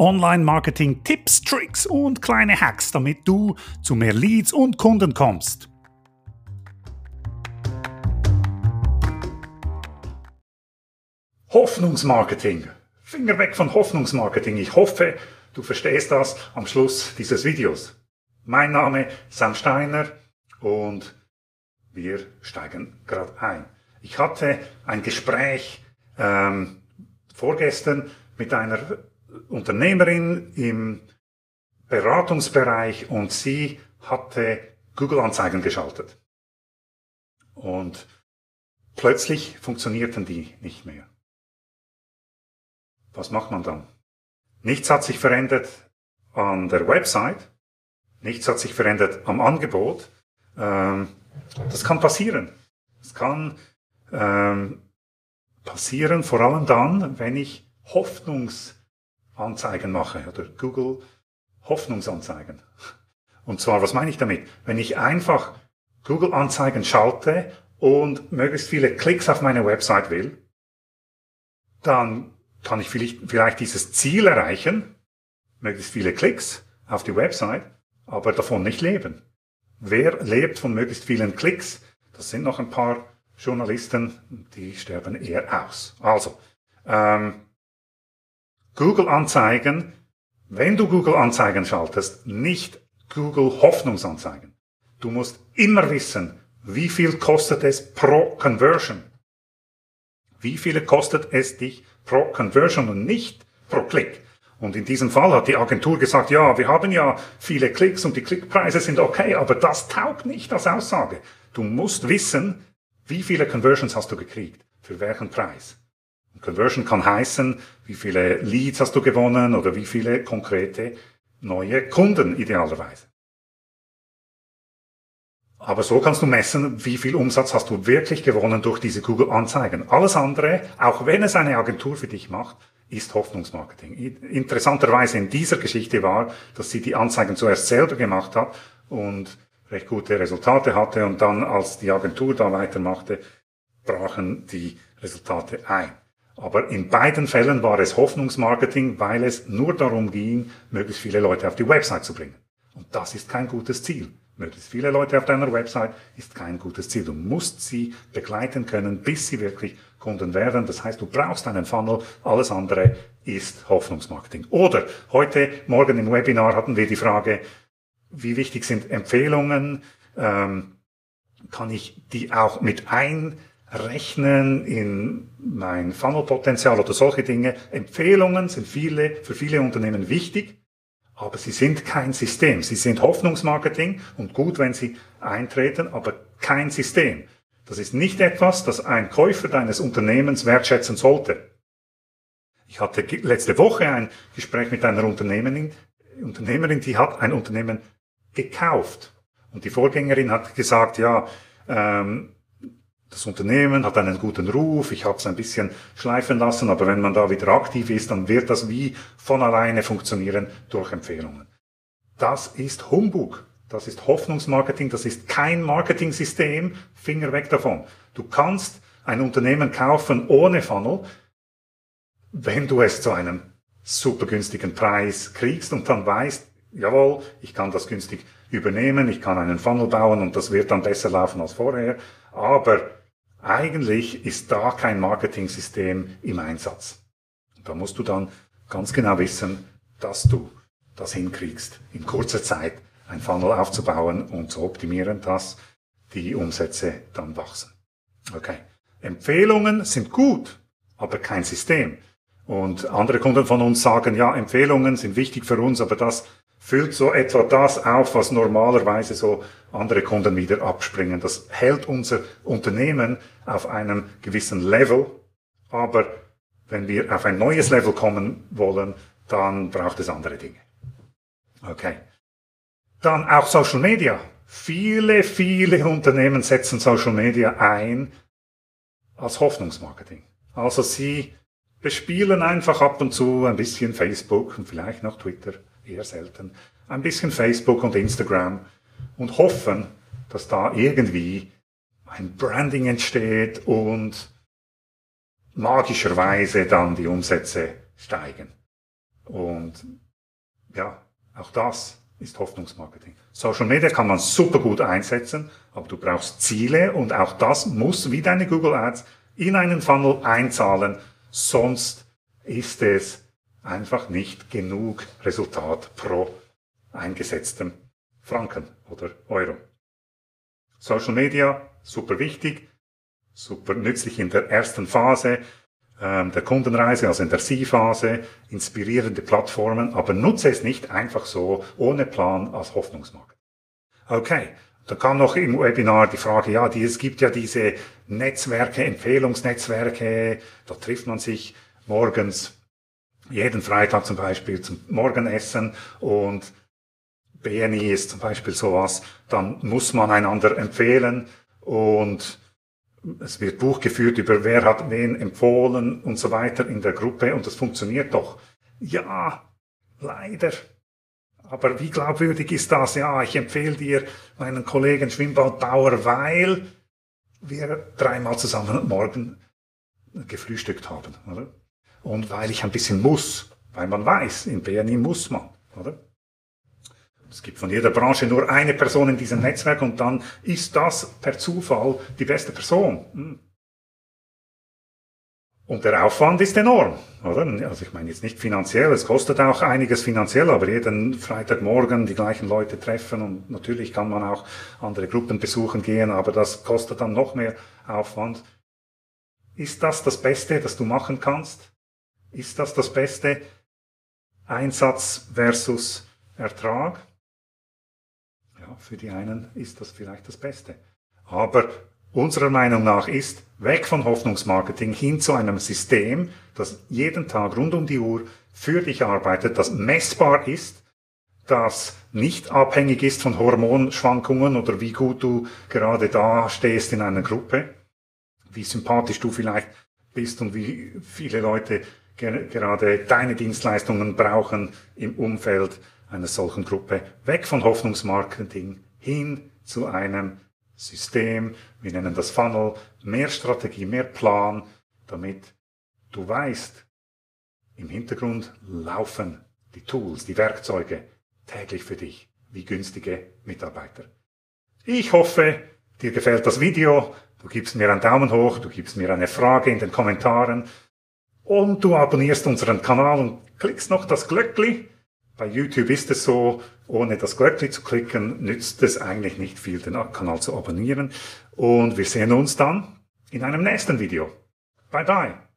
Online-Marketing, Tipps, Tricks und kleine Hacks, damit du zu mehr Leads und Kunden kommst. Hoffnungsmarketing. Finger weg von Hoffnungsmarketing. Ich hoffe, du verstehst das am Schluss dieses Videos. Mein Name ist Sam Steiner und wir steigen gerade ein. Ich hatte ein Gespräch ähm, vorgestern mit einer Unternehmerin im Beratungsbereich und sie hatte Google-Anzeigen geschaltet. Und plötzlich funktionierten die nicht mehr. Was macht man dann? Nichts hat sich verändert an der Website, nichts hat sich verändert am Angebot. Ähm, das kann passieren. Es kann ähm, passieren, vor allem dann, wenn ich Hoffnungsanzeigen mache oder Google Hoffnungsanzeigen. Und zwar, was meine ich damit? Wenn ich einfach Google Anzeigen schalte und möglichst viele Klicks auf meine Website will, dann kann ich vielleicht, vielleicht dieses Ziel erreichen, möglichst viele Klicks auf die Website, aber davon nicht leben. Wer lebt von möglichst vielen Klicks? Das sind noch ein paar Journalisten, die sterben eher aus. Also, ähm, Google-Anzeigen, wenn du Google-Anzeigen schaltest, nicht Google Hoffnungsanzeigen. Du musst immer wissen, wie viel kostet es pro Conversion. Wie viele kostet es dich pro Conversion und nicht pro Klick? Und in diesem Fall hat die Agentur gesagt, ja, wir haben ja viele Klicks und die Klickpreise sind okay, aber das taugt nicht als Aussage. Du musst wissen, wie viele Conversions hast du gekriegt, für welchen Preis. Conversion kann heißen, wie viele Leads hast du gewonnen oder wie viele konkrete neue Kunden idealerweise. Aber so kannst du messen, wie viel Umsatz hast du wirklich gewonnen durch diese Google-Anzeigen. Alles andere, auch wenn es eine Agentur für dich macht, ist Hoffnungsmarketing. Interessanterweise in dieser Geschichte war, dass sie die Anzeigen zuerst selber gemacht hat und recht gute Resultate hatte und dann, als die Agentur da weitermachte, brachen die Resultate ein. Aber in beiden Fällen war es Hoffnungsmarketing, weil es nur darum ging, möglichst viele Leute auf die Website zu bringen. Und das ist kein gutes Ziel. Möglichst viele Leute auf deiner Website ist kein gutes Ziel. Du musst sie begleiten können, bis sie wirklich Kunden werden. Das heißt, du brauchst einen Funnel. Alles andere ist Hoffnungsmarketing. Oder heute, morgen im Webinar hatten wir die Frage, wie wichtig sind Empfehlungen? Ähm, kann ich die auch mit einrechnen in mein Funnelpotenzial oder solche Dinge? Empfehlungen sind viele, für viele Unternehmen wichtig. Aber sie sind kein System. Sie sind Hoffnungsmarketing und gut, wenn sie eintreten, aber kein System. Das ist nicht etwas, das ein Käufer deines Unternehmens wertschätzen sollte. Ich hatte letzte Woche ein Gespräch mit einer Unternehmerin, Unternehmerin, die hat ein Unternehmen gekauft. Und die Vorgängerin hat gesagt, ja, ähm, das Unternehmen hat einen guten Ruf, ich habe es ein bisschen schleifen lassen, aber wenn man da wieder aktiv ist, dann wird das wie von alleine funktionieren durch Empfehlungen. Das ist Humbug. Das ist Hoffnungsmarketing, das ist kein Marketing-System, Finger weg davon. Du kannst ein Unternehmen kaufen ohne Funnel, wenn du es zu einem super günstigen Preis kriegst und dann weißt, jawohl, ich kann das günstig übernehmen, ich kann einen Funnel bauen und das wird dann besser laufen als vorher, aber eigentlich ist da kein Marketing-System im Einsatz. Da musst du dann ganz genau wissen, dass du das hinkriegst, in kurzer Zeit ein Funnel aufzubauen und zu optimieren, dass die Umsätze dann wachsen. Okay. Empfehlungen sind gut, aber kein System. Und andere Kunden von uns sagen, ja, Empfehlungen sind wichtig für uns, aber das füllt so etwa das auf, was normalerweise so andere Kunden wieder abspringen. Das hält unser Unternehmen auf einem gewissen Level, aber wenn wir auf ein neues Level kommen wollen, dann braucht es andere Dinge. Okay. Dann auch Social Media. Viele, viele Unternehmen setzen Social Media ein als Hoffnungsmarketing. Also sie bespielen einfach ab und zu ein bisschen Facebook und vielleicht noch Twitter eher selten, ein bisschen Facebook und Instagram und hoffen, dass da irgendwie ein Branding entsteht und magischerweise dann die Umsätze steigen. Und ja, auch das ist Hoffnungsmarketing. Social Media kann man super gut einsetzen, aber du brauchst Ziele und auch das muss wie deine Google Ads in einen Funnel einzahlen, sonst ist es einfach nicht genug Resultat pro eingesetztem Franken oder Euro. Social Media, super wichtig, super nützlich in der ersten Phase ähm, der Kundenreise, also in der C-Phase, inspirierende Plattformen, aber nutze es nicht einfach so ohne Plan als Hoffnungsmarkt. Okay, da kam noch im Webinar die Frage, ja, die, es gibt ja diese Netzwerke, Empfehlungsnetzwerke, da trifft man sich morgens, jeden Freitag zum Beispiel zum Morgenessen und BNI ist zum Beispiel sowas, dann muss man einander empfehlen und es wird Buch geführt über wer hat wen empfohlen und so weiter in der Gruppe und das funktioniert doch. Ja, leider. Aber wie glaubwürdig ist das? Ja, ich empfehle dir meinen Kollegen Schwimmbadbauer, weil wir dreimal zusammen morgen gefrühstückt haben, oder? Und weil ich ein bisschen muss, weil man weiß, in BNI muss man, oder? Es gibt von jeder Branche nur eine Person in diesem Netzwerk und dann ist das per Zufall die beste Person. Hm. Und der Aufwand ist enorm, oder? Also ich meine jetzt nicht finanziell, es kostet auch einiges finanziell, aber jeden Freitagmorgen die gleichen Leute treffen und natürlich kann man auch andere Gruppen besuchen gehen, aber das kostet dann noch mehr Aufwand. Ist das das Beste, das du machen kannst? Ist das das Beste? Einsatz versus Ertrag? für die einen ist das vielleicht das Beste. Aber unserer Meinung nach ist weg von Hoffnungsmarketing hin zu einem System, das jeden Tag rund um die Uhr für dich arbeitet, das messbar ist, das nicht abhängig ist von Hormonschwankungen oder wie gut du gerade da stehst in einer Gruppe, wie sympathisch du vielleicht bist und wie viele Leute gerade deine Dienstleistungen brauchen im Umfeld einer solchen Gruppe, weg von Hoffnungsmarketing hin zu einem System, wir nennen das Funnel, mehr Strategie, mehr Plan, damit du weißt, im Hintergrund laufen die Tools, die Werkzeuge täglich für dich wie günstige Mitarbeiter. Ich hoffe, dir gefällt das Video, du gibst mir einen Daumen hoch, du gibst mir eine Frage in den Kommentaren und du abonnierst unseren Kanal und klickst noch das Glöckli, bei YouTube ist es so, ohne das Glöckchen zu klicken, nützt es eigentlich nicht viel, den Kanal zu abonnieren. Und wir sehen uns dann in einem nächsten Video. Bye bye.